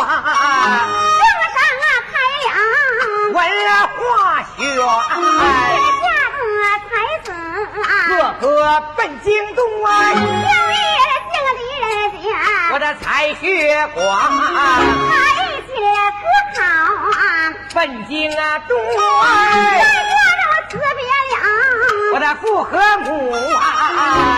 啊，圣上啊开了文化学，家的才子个个奔京东啊，有姓的人家，我的才学广，才学可好，奔京啊东，在家的辞别了，我的父和母啊。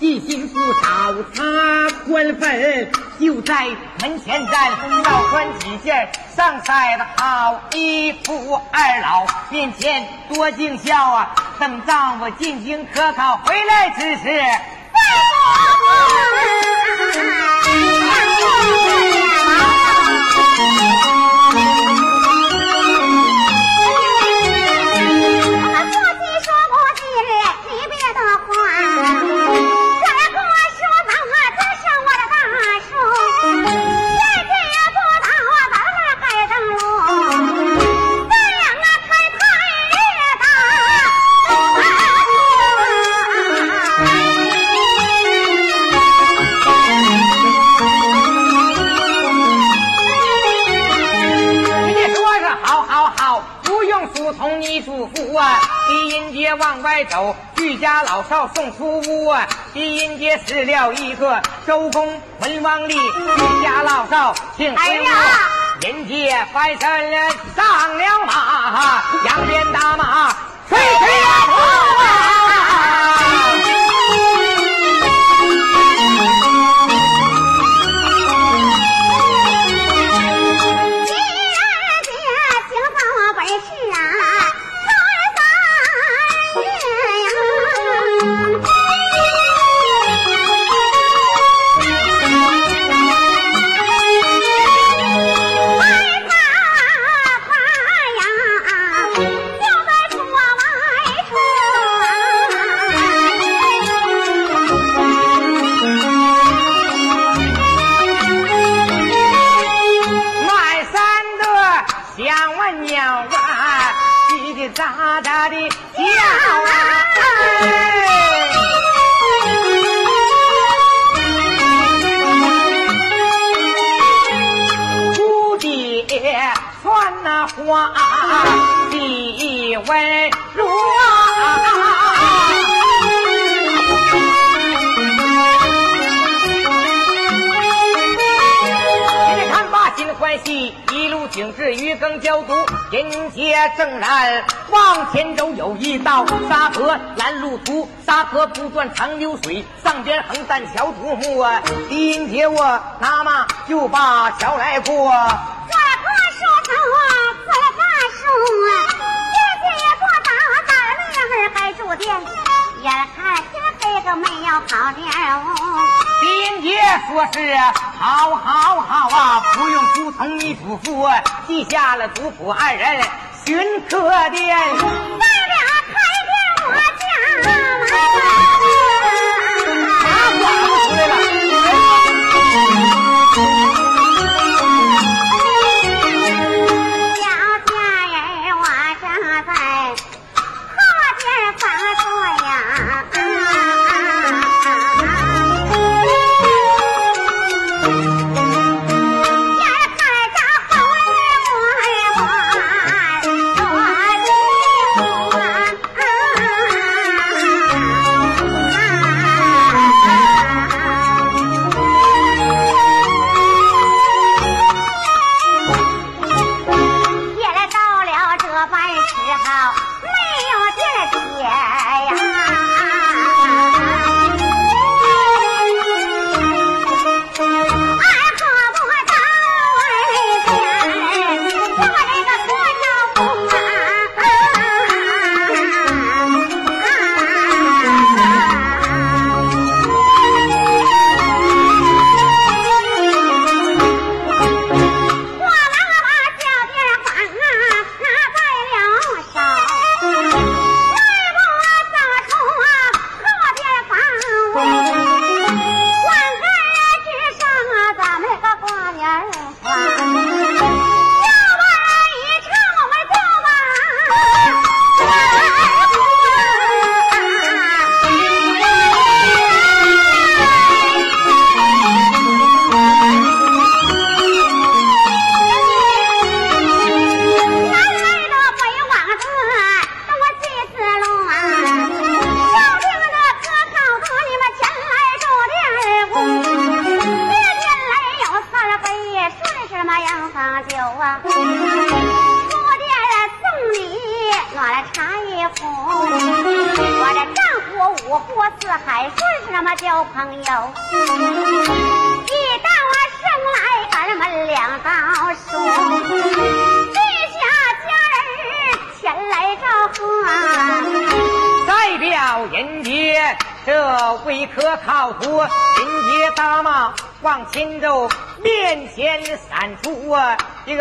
一，心不找，他官分就在门前站，要穿几件上晒的好衣服。二老面前多尽孝啊，等丈夫进京科考回来之时。往外走，俱家老少送出屋啊！第一节死了一个周公文王立，俱家老少请回屋。人家翻身了上了马，扬鞭打马，吹吹啊！不断长流水，上边横担桥独木啊！第一我拿马就把桥来过，左坡说走啊，左坡说，姐姐也不打，打了那儿还住店，眼看天黑个没有跑点哦。丁姐说是好好好啊，不用书童你嘱咐，记下了族谱二人。寻客店，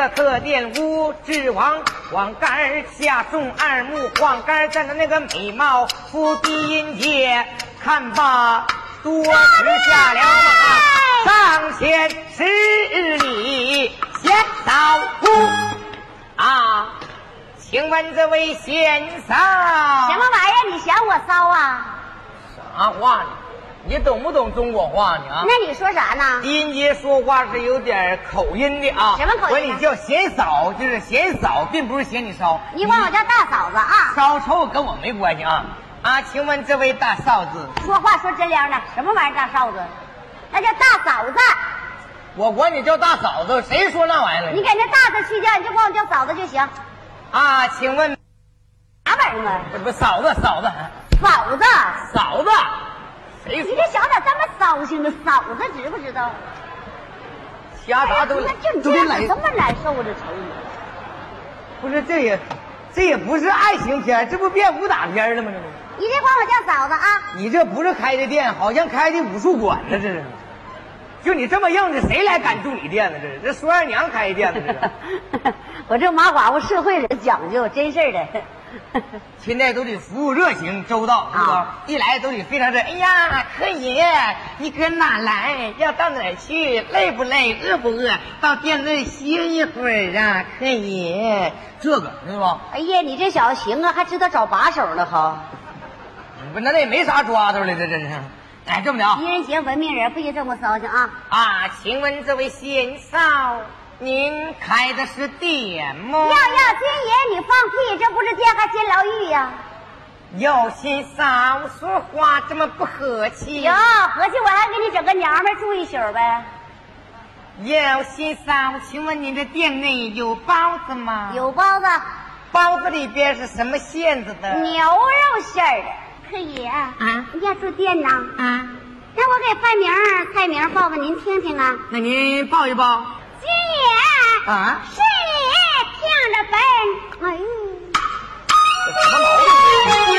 一个可点五指王黄杆儿下送二目晃杆儿站的那个美貌夫低音阶，看罢多时下了马，上前十里先扫屋啊！请问这位先生，什么玩意儿？你嫌我骚啊？啥话呢？你懂不懂中国话呢？啊？那你说啥呢？音节说话是有点口音的啊。什么口音？管你叫贤嫂，就是贤嫂，并不是嫌你骚。你管我叫大嫂子啊？骚臭跟我没关系啊。啊，请问这位大嫂子，说话说真亮的，什么玩意儿大嫂子？那叫大嫂子。我管你叫大嫂子，谁说那玩意儿了？你给那大字去掉，你就管我叫嫂子就行。啊，请问啥玩意儿啊？不，嫂子，嫂子，嫂子，嫂子，谁？你这小咋这么骚性呢？嫂子知不知道？瞎啥都那就这样，这么难受这瞅你。不是，这也，这也不是爱情片，这不变武打片了吗？这不。你这管我叫嫂子啊？你这不是开的店，好像开的武术馆呢，这是。就你这么硬的，谁来敢住你店呢？这是这孙二娘开的店呢？这是。我这马寡妇社会人讲究，真事儿的。现在都得服务热情周到，是吧？一来都得非常的。哎呀，可以，你搁哪来？要到哪去？累不累？饿不饿？到店里歇一会儿啊？可以，这个是吧？哎呀，你这小子行啊，还知道找把手了，哈。不，那那也没啥抓头了，这真是。哎，这么的，狄仁杰文明人不许这么骚气啊！啊，请问这位先生，您开的是店吗？要要，金爷，你放屁！这不是店还监牢狱呀？有心少说话这么不和气？哟和气，我还给你整个娘们住一宿呗。有心少，请问您的店内有包子吗？有包子。包子里边是什么馅子的？牛肉馅儿的。可以啊，你要住店呢？啊，那我给菜名菜名报给您听听啊。那您报一报。金爷啊，是你听着本。哎，什么毛病？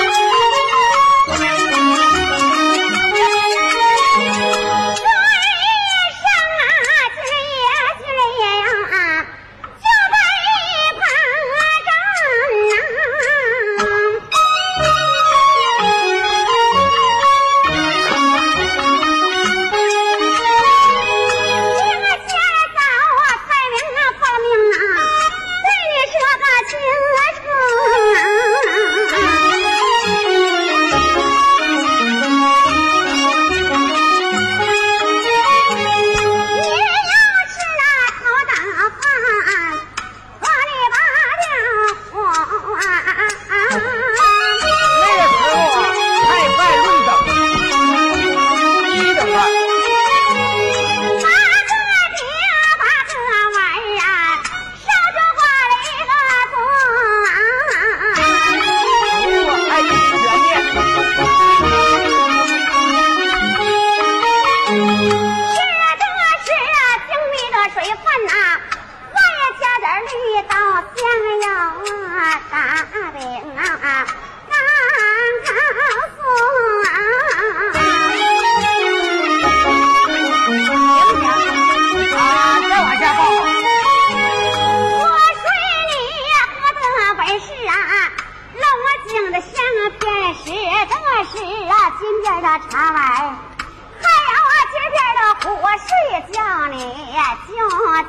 在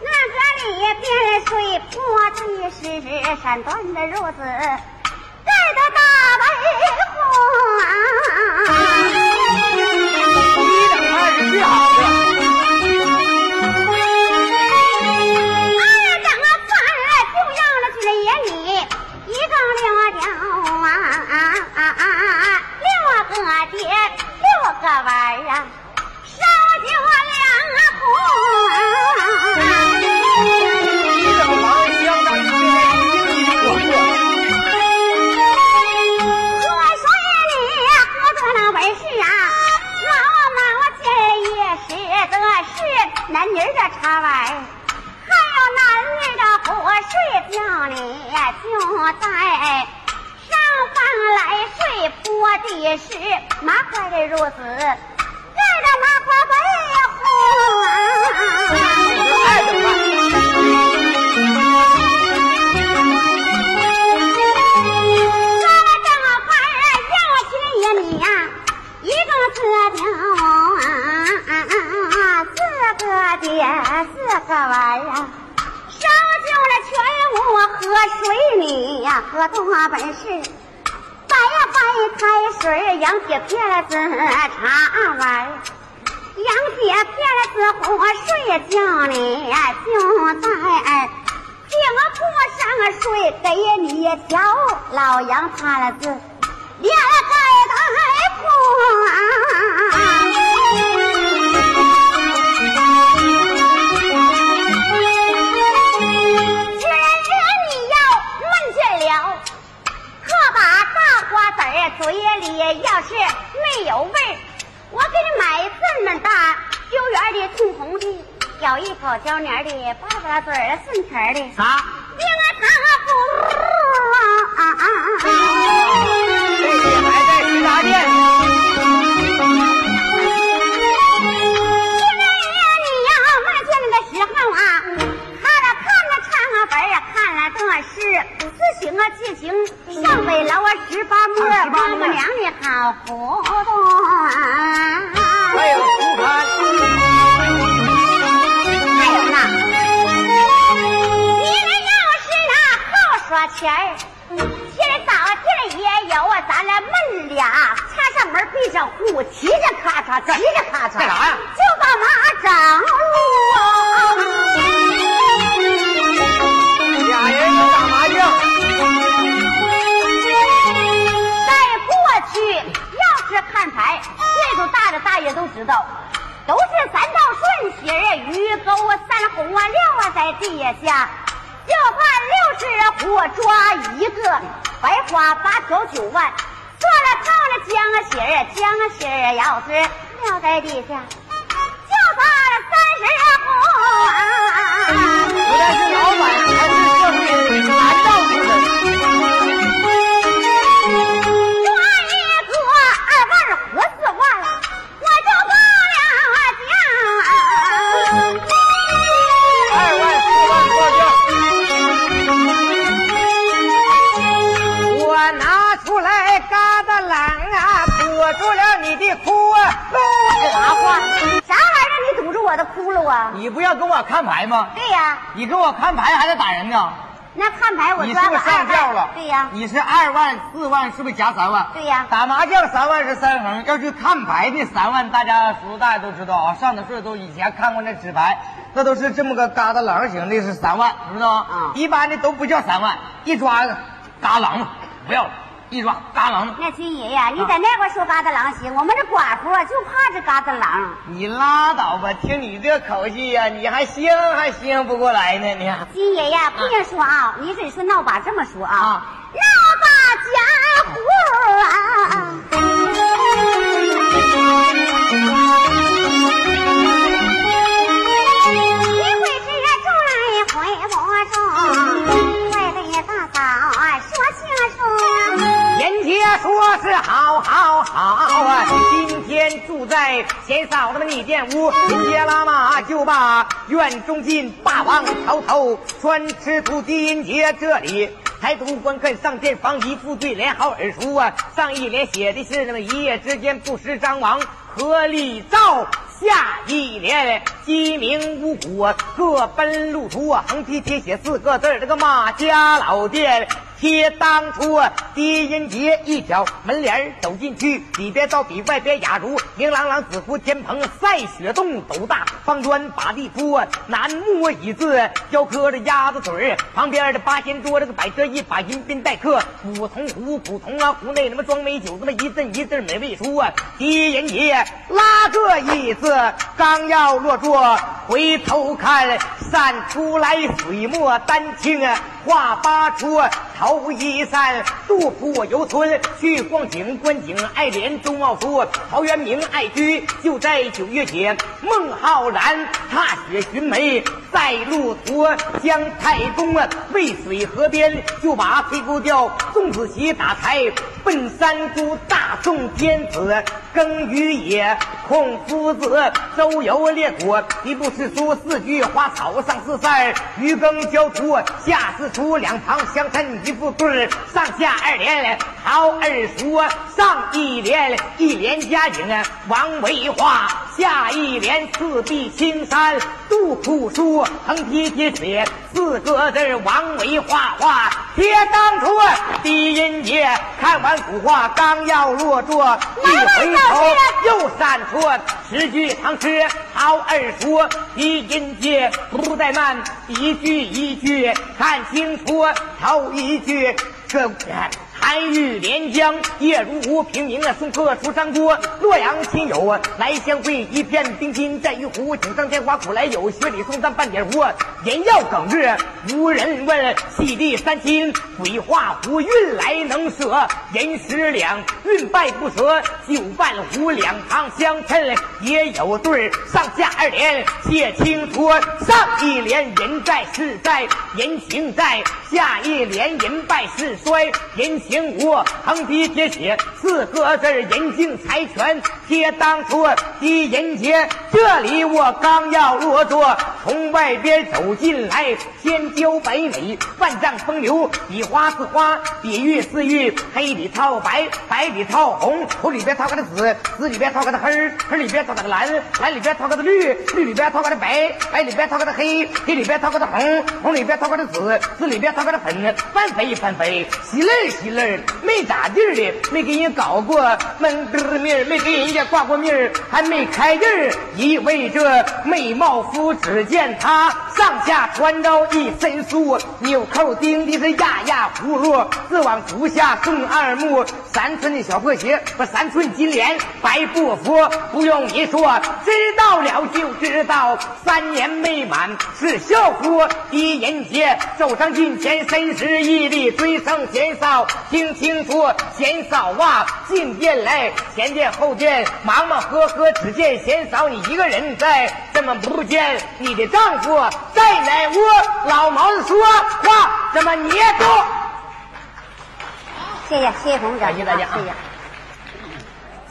那个里边睡破的是山断的褥子，盖的大白虎啊！你等。叫你就在上房来睡，铺的是麻花的褥子，盖着麻花被子。二等吧。个正儿，硬气你呀，一个车顶啊，四个爹，四个娃。喝水你呀，喝多本事。白呀白开水，杨姐撇了子茶碗，杨姐撇了子活水叫你呀就在儿。请我过上水给你瞧，老杨擦了字，连子儿嘴里要是没有味儿，我给你买这么大九圆的通红的，咬一口胶黏的，巴拉巴拉嘴儿顺甜儿的。啥？因为他不啊啊啊！这还在食杂店呢。因为你要卖见的时候啊，看了看了唱本儿，看了这是四行啊七行，上北楼啊十八摸，妈妈娘的好糊涂啊！还有书刊，还有呢，你们要是那好耍钱儿，天儿？早天儿。也有啊，咱俩门俩插上门闭上户，骑着咔嚓，骑着咔嚓，干啥呀就把马整知道，都是三道顺喜儿、鱼钩啊、三红啊、六啊在地下，就怕六十火抓一个，白花八条九万，做了套了姜啊喜儿，姜啊喜儿要是撂在地下，就怕了三十火啥话？啥玩意儿？你堵住我的窟窿啊？你不要跟我看牌吗？对呀、你跟我看牌还得打人呢？那看牌我你是不是抓个二上吊了。？对呀、你是二万四万，是不是加三万？对呀打麻将三万是三横，要去看牌的三万，大家叔叔大爷都知道啊。上的岁数都以前看过那纸牌，那都是这么个疙瘩棱形的，是三万，知道吗？嗯一般的都不叫三万，一抓嘎啷不要了，一抓嘎啷那军爷呀，你在那块说嘎子狼行，我们这寡妇啊就怕这嘎子狼。你拉倒吧，听你这口气呀、你还兴还兴不过来呢，你。金爷呀，不能说啊，你只是闹把这么说啊，啊闹把家伙啊。一回是中来回不中，快对大嫂说清楚。人家说是好好好啊，今天住在贤嫂子们你店屋，人家拉马就把院中进霸王朝头穿吃土金节这里。抬头观看上殿房，一副对联好耳熟啊。上一联写的是那么一夜之间不识张王和李赵，下一联鸡鸣五谷各奔路途啊，横批贴写四个字这个马家老店。贴当初狄仁杰一挑门帘走进去，里边倒比外边雅如明朗朗，紫服天棚赛雪洞，斗大方砖把地铺，楠木椅子雕刻着鸭子嘴儿，旁边的八仙桌这个摆着一把银宾待客，古铜壶古铜啊壶内他妈装美酒，这么一阵一阵美味出啊！狄仁杰拉个椅子刚要落座，回头看散出来水墨丹青啊，画八出头一扇杜甫我游村，去逛景观景爱莲周茂夫，陶渊明爱居就在九月节。孟浩然踏雪寻梅，在路途将太公啊渭水河边，就把黑狗调宋子熙打柴，奔三姑大宋天子耕于野。孔夫子周游列国，一部诗书四句花草上四扇，渔耕交途下四出，两旁相衬一副副对上下二联陶二叔，上一联一联佳景王维画，下一联四壁青山杜甫书，横批贴水四个字王维画画，贴当初低音节看完古画刚要落座，一回头又闪出。十句唐诗，好二叔，低音节不怠慢，一句一句看清楚，头一句这。韩愈连江夜如吴，平明啊，送客出山郭。洛阳亲友啊，来相会，一片冰心在玉壶。锦上添花苦来有，雪里送炭半点窝。人要耿日无人问，细地三清鬼画符，运来能舍人十两，运败不舍九半壶。两旁相衬也有对儿上下二联写清楚。上一联人在事在，人情在；下一联人败事衰，人情。平无横批贴写四个字人敬财权贴当初第人节，这里我刚要落座，从外边走进来，天骄百美，万丈风流，比花似花，比玉似玉，黑里套白，白里套红，红里边套个的紫，紫里边套个的黑，黑里边套个的蓝，蓝里边套个的绿，绿里边套个的白，白里边套个的黑，黑里边套个的红，红里边套个的紫，紫里边套个的粉，翻飞翻飞，喜乐喜乐。没咋地的，没给人搞过门儿面没给人家挂过名还没开印儿一位这美貌夫，只见他上下穿着一身素，纽扣钉的是压压葫芦，自往足下送二目，三寸的小破鞋和三寸金莲，白布服，不用你说，知道了就知道，三年没满是孝夫。狄仁杰走上近前，深施一礼，追上贤嫂。听清楚，贤嫂啊，进殿来，前殿后殿，忙忙呵呵，只见贤嫂你一个人在，怎么不见你的丈夫在哪屋？老毛子说话怎么捏住？谢谢谢谢同志，感谢大家，谢谢。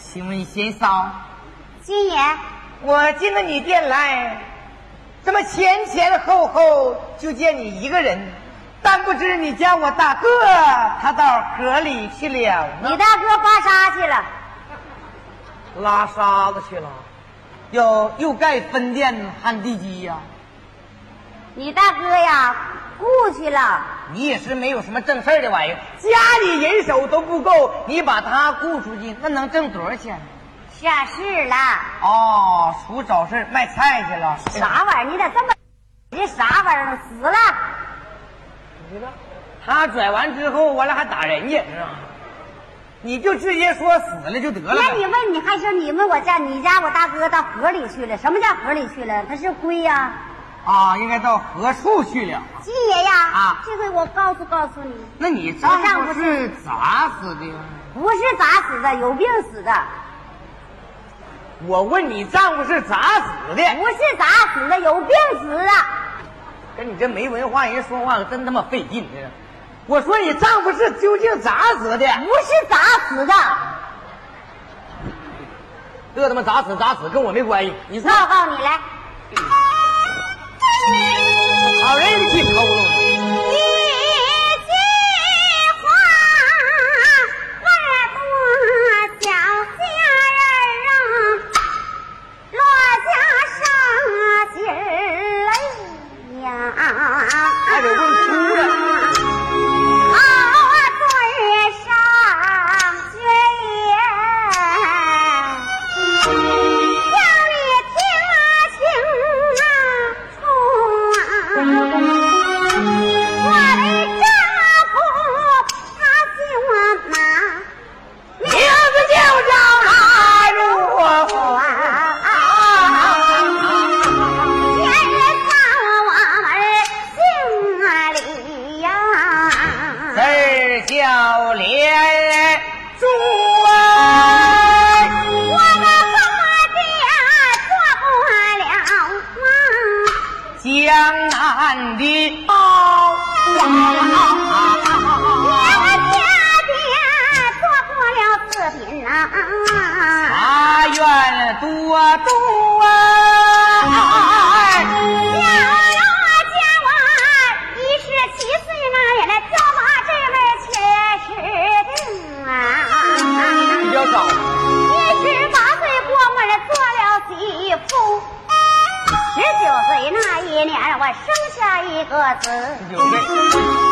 请问贤嫂，金爷，我进了你店来，怎么前前后后就见你一个人？但不知你家我大哥他到河里去了你大哥刮痧去了，拉沙子去了，要又盖分店焊地基呀。你大哥呀，雇去了。你也是没有什么正事儿的玩意儿，家里人手都不够，你把他雇出去，那能挣多少钱？下市了。哦，出找事卖菜去了。啥玩意儿？你咋这么？你啥玩意儿？死了。他拽完之后，完了还打人家，是吧？你就直接说死了就得了。那你问你还说你问我家你家我大哥到河里去了？什么叫河里去了？他是龟呀。啊，应该到何处去了？金爷呀，啊，这回我告诉告诉你，那你丈夫是咋死的？不是咋死的，有病死的。我问你丈夫是咋死的？不是咋死的，有病死的。跟你这没文化人说话真他妈费劲！我说你丈夫是究竟咋死的？不是咋死的。这他妈咋死咋死跟我没关系。你报告你来。好人去偷了。南的宝。我家爹做过了四品呐，法院多多啊！小罗家娃一十七岁那也来挑马这门切实定啊。比较早，一十八岁过门做了媳妇，十九岁那一年我生下一个子，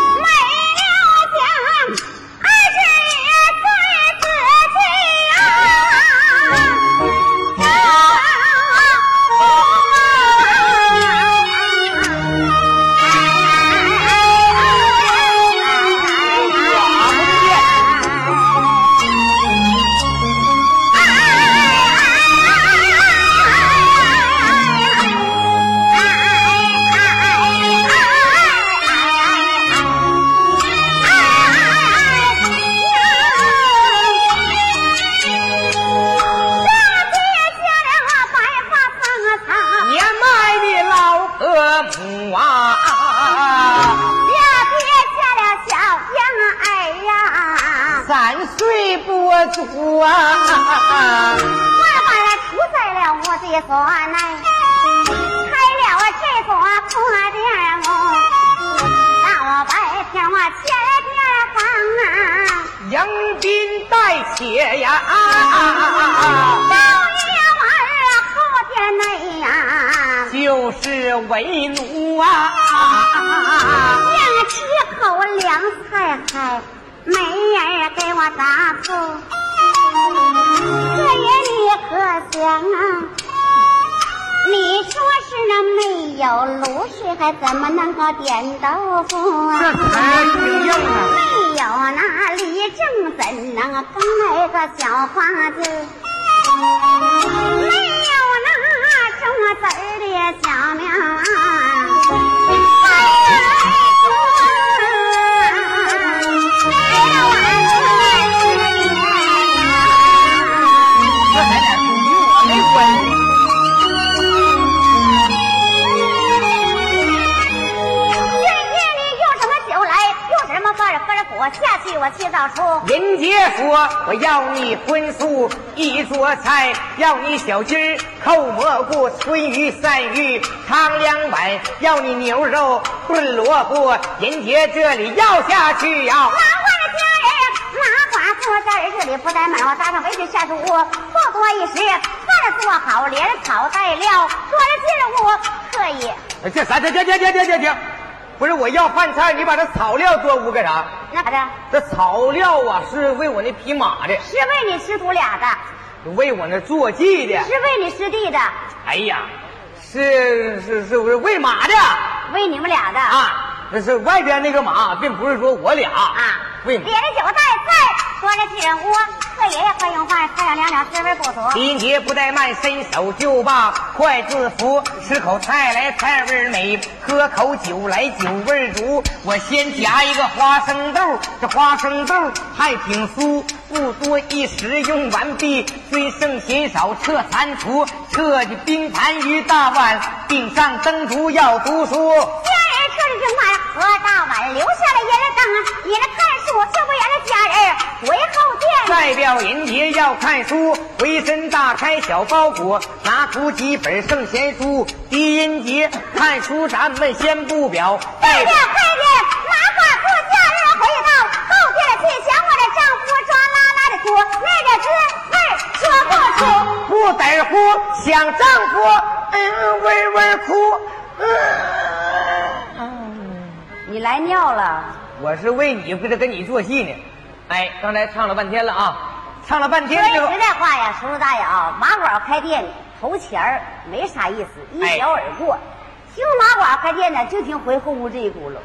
待妾呀，到夜晚后天内呀，就是为奴啊。两吃口凉菜还没人给我打醋，这爷你可想啊？有卤水，还怎么能够点豆腐啊？这才挺硬啊！没有那李正怎能耕那个小花子？没有那种子儿的小苗啊！下去我去早出。人杰说：“我要你荤素一桌菜，要你小鸡儿扣蘑菇、春鱼、鳝鱼汤两碗，要你牛肉炖萝卜。人杰这里要下去呀、拿我的家人麻瓜坐在这里不怠慢，我搭上围裙下厨屋，不多一时，饭做好，连草带料，做着进屋可以。这啥？这这这这这这这，不是我要饭菜，你把这草料做屋干啥？那咋的？这草料啊，是喂我那匹马的，是为你师徒俩的，为我那坐骑的。是为你师弟的，哎呀，是是是不是喂马的喂你们俩的啊？那是外边那个马，并不是说我俩啊！喂马点。着酒带菜，说着进屋，贺爷爷快用饭，菜上两两滋味不足。林杰不怠慢，伸手就把筷子扶，吃口菜来菜味美，喝口酒来酒味足。我先夹一个花生豆，这花生豆还挺酥，不多一时用完毕，虽剩嫌少撤残除，撤的冰盘与大碗，顶上灯烛要读书。家人吃着正饭，喝大碗，留下了爷人当啊，爷人看书，就不言了家人回后殿。代表人杰要看书，回身打开小包裹，拿出几本圣贤书。狄仁杰看书，咱们先不表。快点，快点！麻花做家人回到后殿去，想我的丈夫抓拉拉的说，那个滋味说不出。不得乎，想丈夫，嗯，微微哭。嗯，你来尿了，我是为你不是跟你做戏呢。哎，刚才唱了半天了啊，唱了半天说句实，在话呀，叔叔大爷啊，马馆开店投钱儿没啥意思，一聊而过。听马馆开店呢，就听回后屋这一轱辘。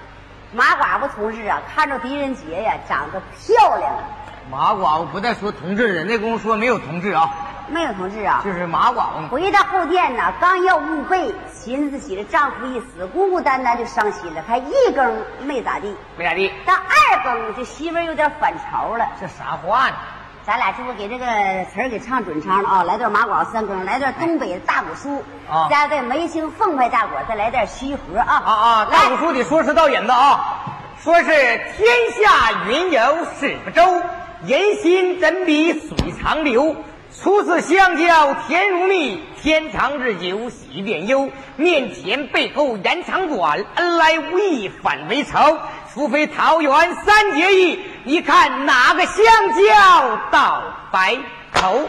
马寡妇同志啊，看着狄仁杰呀，长得漂亮，马寡妇不再说同志了，那功夫说没有同志啊，没有同志啊。就是马寡妇。回到后殿呢，刚要捂被，寻思起了丈夫一死，孤孤单单就伤心了。还一更没咋地，没咋地，到二更这媳妇儿有点反潮了。这啥话呢？咱俩这不给这个词儿给唱准唱了啊！来段马广三更，来段东北大鼓书，啊加个梅兴凤派大鼓，再来点西河啊！啊啊！大鼓书得说是道引子啊，说是天下云游是不周，人心怎比水长流？初次相交甜如蜜，天长日久喜变忧。面前背后言长短，恩来无意反为仇。除非桃园三结义，你看哪个相交到白头？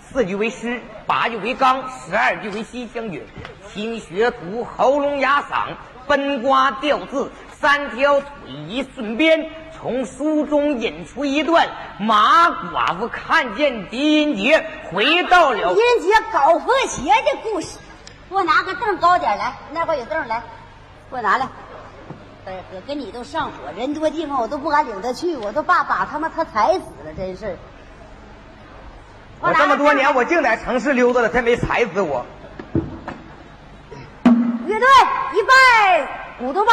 四句为诗，八句为纲，十二句为西厢韵。听学徒喉咙哑嗓，分瓜调字，三条腿一顺鞭，从书中引出一段马寡妇看见狄仁杰回到了狄仁杰搞破鞋的故事，给我拿个凳高点来，那块有凳来，给我拿来。不是，哥跟你都上火，人多地方我都不敢领他去，我都怕把他妈他踩死了，真是。我这么多年，我净在城市溜达了，他没踩死我。乐队一拜鼓动吧。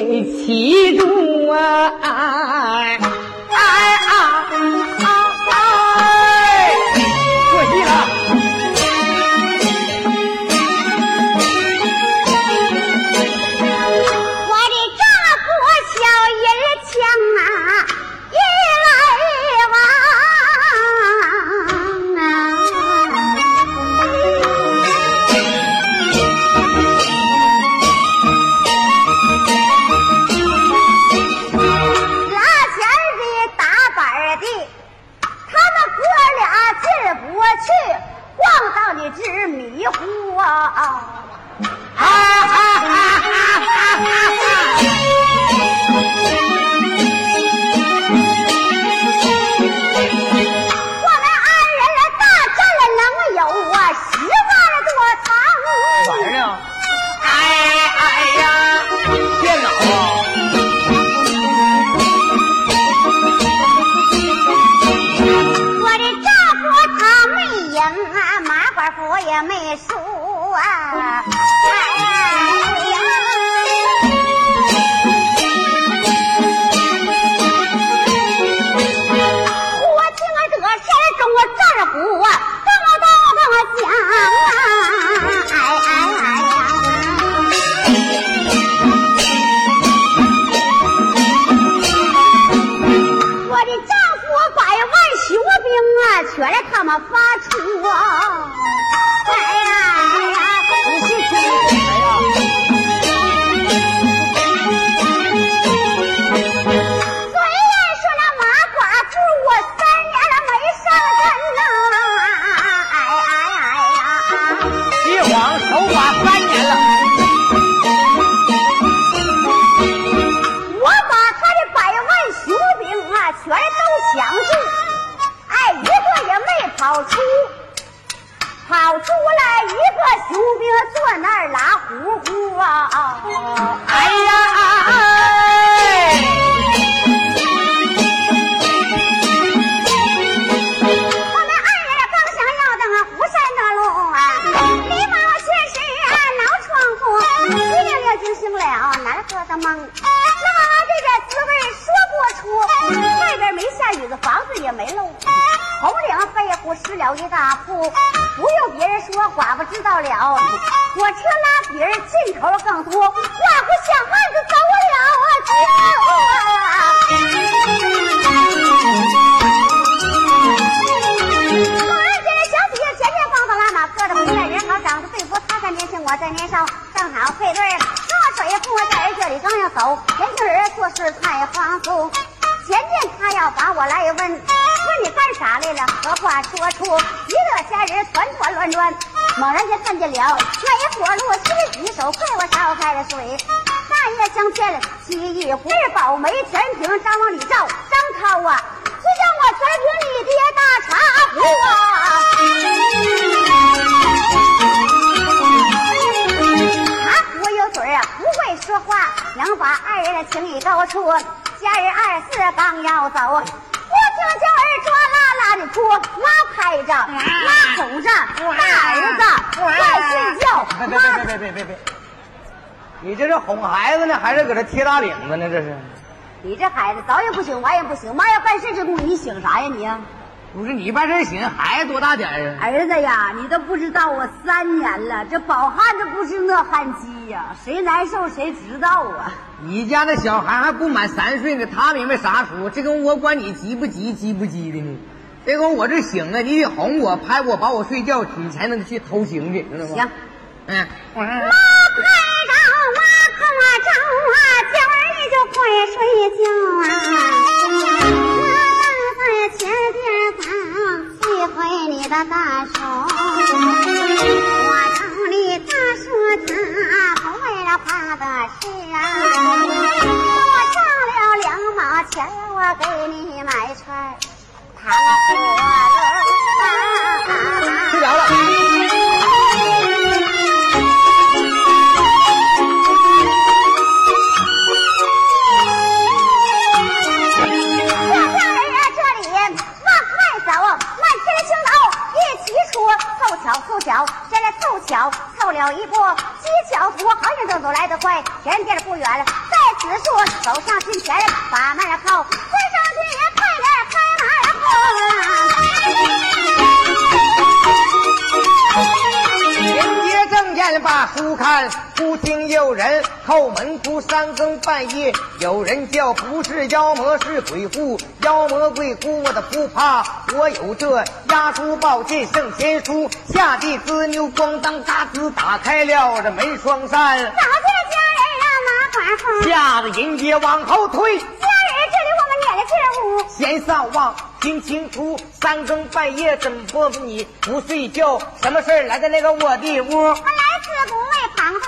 寡妇给气住。人做事太放松。前天他要把我来问，问你干啥来了？何话说出？一个家人团团乱转，猛然间看见了那一火炉，洗洗手，快我烧开了水。大爷相见了，沏一壶宝梅全瓶，张往里照，张涛啊，就像我全凭你爹大茶壶啊！说话，能把二人的情谊勾出。家人二四刚要走，我听叫儿抓拉拉的哭，妈拍着，妈哄着，大儿子快睡觉，别别别别别别别！你这是哄孩子呢，还是搁这贴大领子呢？这是？你这孩子早也不醒，晚也不醒，妈要办事这功夫，你醒啥呀你？不是你办事行，孩子多大点儿啊？儿子呀，你都不知道我三年了，这饱汉子不是饿汉饥呀，谁难受谁知道啊。你家那小孩还不满三岁呢，他明白啥数？这跟我管你急不急、急不急的呢？这跟我这醒了，你得哄我、拍我、把我睡觉，你才能去偷情去，知道吗？行，嗯，妈拍着，妈碰着啊，在前边咱一回你的大手，我城里大树他不为了怕的事啊，我上了两毛钱，我给你买串糖。图好像正走来得快，前边不远了，在此处走上近前，把门靠，关上去快点开门迎接正眼把书看，忽听有人叩门哭，三更半夜有人叫，不是妖魔是鬼狐，妖魔鬼狐我的不怕，我有这压书宝剑圣贤书，下地滋牛咣当嘎吱打开了这门双扇，早见家人啊，拿管风。吓得人家往后退。家人，这里我们撵了进屋。先上望听清楚，三更半夜怎么不你不睡觉？什么事儿来到那个我的屋？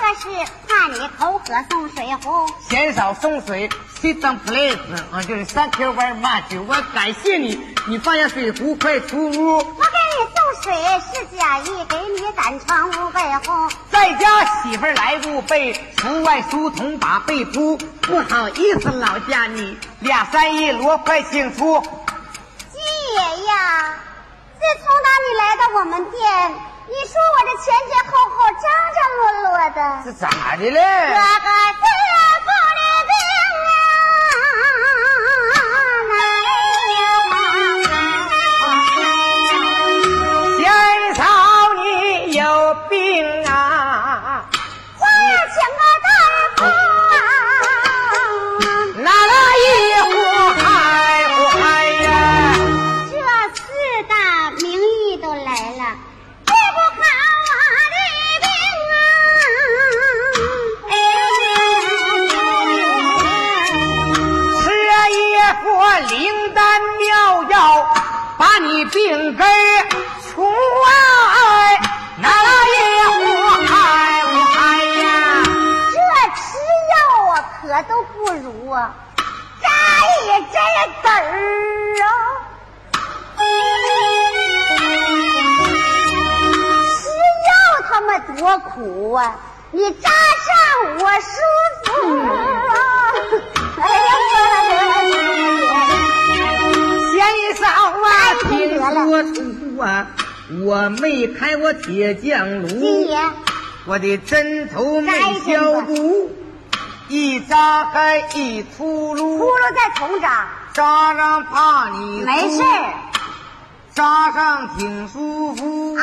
我来自不为旁的事，怕你口渴送水壶。嫌少送水，sit down please，啊，就是 thank you very much，我感谢你，你放下水壶，快出屋。我给你送水是假意，给你赶床屋被红。在家媳妇儿来不备，出外书童把被铺。不好意思，老家你俩三一摞，快请出。金爷呀，自从当你来到我们店，你说我这前前后后、张张落落的，这咋的这了？个都不如啊，扎一针子儿啊！吃药他们多苦啊！你扎上我舒服啊！哎呀，贤嫂啊，哎听说出啊，我没开过铁匠金炉，爷，我的针头没消毒，一扎开一秃噜。秃噜，噜再重扎，扎上怕你没事。儿扎上挺舒服。啊。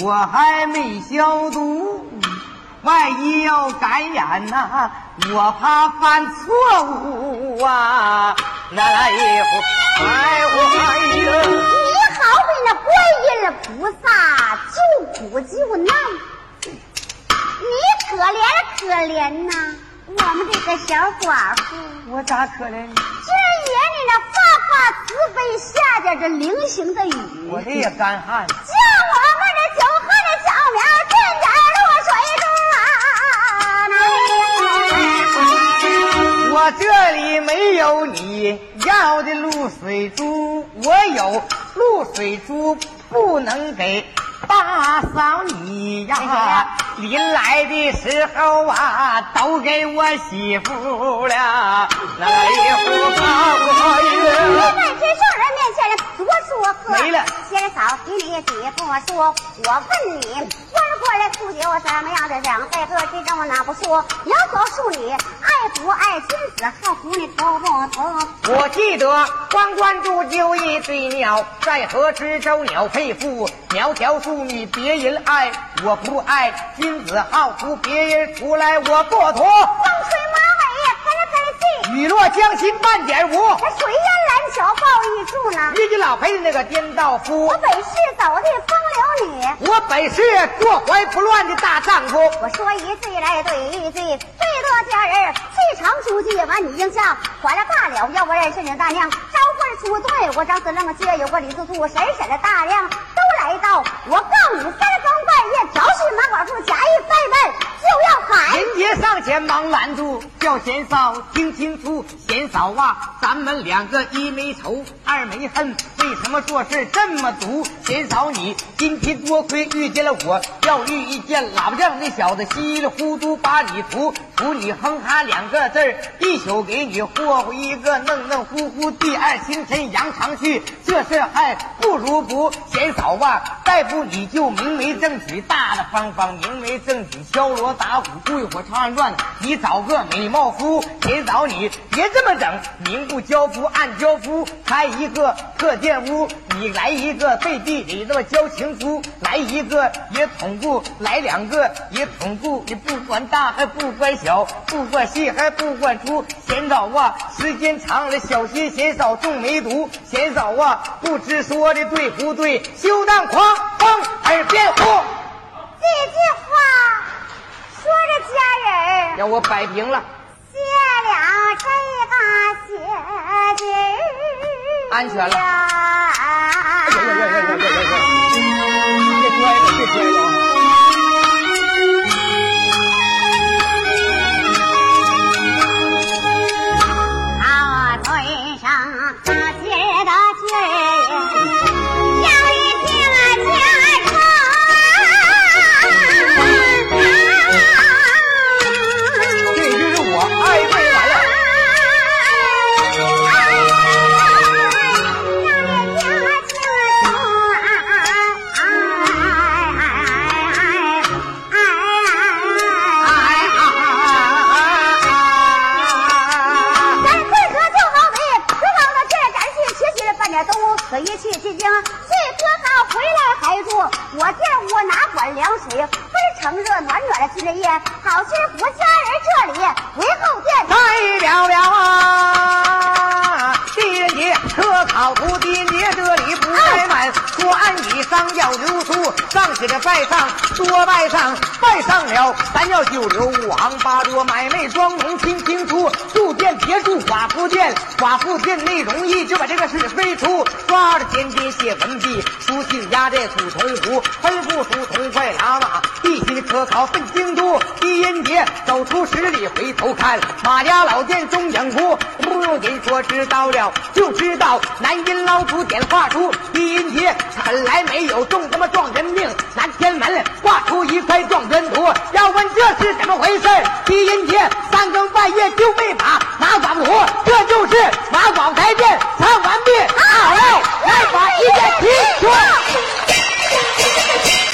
我还没消毒，万一要感染呐、我怕犯错误啊！来来一呼，哎呼哎呀！你好比那观音菩萨救苦救难，你可怜可怜呐，我们这个小寡妇。我咋可怜你？这爷你那发发慈悲下点这零星的雨，我这也干旱。叫我们这久旱的小苗进点落水中啊！我这里没有你要的露水珠，我有露水珠，不能给大嫂你呀。临来的时候啊，都给我媳妇了。来一壶大我你呀！在这圣人面前多说喝，没了先嫂听你媳妇说，我问你，官官来处酒怎么样的两杯喝，这让我哪不说？要告诉你，爱不爱君子，好福你头不头？我记得关关注就一对鸟，在河池洲鸟配妇，苗条淑女别人爱，我不爱君子好福，别人出来我过脱。风吹马尾呀，开了开了气，雨落江心半点无，这水淹蓝桥抱一柱呢。遇见老裴的那个颠倒夫我，本是走的风流女，我本是坐怀不乱的大丈夫。我说一句来对一句，最多家人气长出去，完你应下，还了大了，要不认识你大娘，招唤出队，我张子愣街有个李四兔，婶婶的大量我告你三更半夜调戏马寡妇，假意拜拜，就要喊。人杰上前忙拦住，叫贤嫂听清楚，贤嫂啊，咱们两个一没仇，二没恨，为什么做事这么毒？嫌嫂你今天多亏遇见了我，要遇一见老将那小子稀里糊涂把你屠，屠你哼哈两个字儿，一宿给你霍霍一个嫩嫩乎乎，第二清晨扬长去，这事还不如不。嫌嫂吧，再不你就明媒正娶，大大方方明媒正娶，敲锣打鼓，鬼火长安转，你找个美貌夫。嫌嫂你别这么整，明不交夫暗交夫，开一个特电屋，你来一个背地里那么交情夫，来一个也捅不，来两个也捅不，你不管大还不管小，不管细还不管粗。嫌少啊，时间长了，小心嫌少中梅毒。嫌少啊，不知说的对不对，休当狂风耳边呼。这句话说着家人让我摆平了，谢了这个血字儿安全了哎呀呀呀呀呀！别摔了，别摔了啊！好嘴上那写的句儿，水，非盛热暖暖的进了夜，好些胡家人这里为后殿。代表了啊，狄仁杰可考徒，狄仁杰这里不怠按以上要留出，上写着拜上，多拜上，拜上了，咱要就留五行八桌，买卖装农听清楚，住店别住寡妇店，寡妇店内容易就把这个是非出，抓着天天写文笔，书信压在土铜壶，吩咐书童快拿马，一心可考奔京都，狄仁杰走出十里回头看，马家老店中影湖，不用您说知道了，就知道南音老祖点画出，狄仁杰本来没有中他妈撞人命南天门挂出一块撞人图要问这是怎么回事？狄仁杰三更半夜就被打马广图这就是马广才见唱完毕好来把一件齐全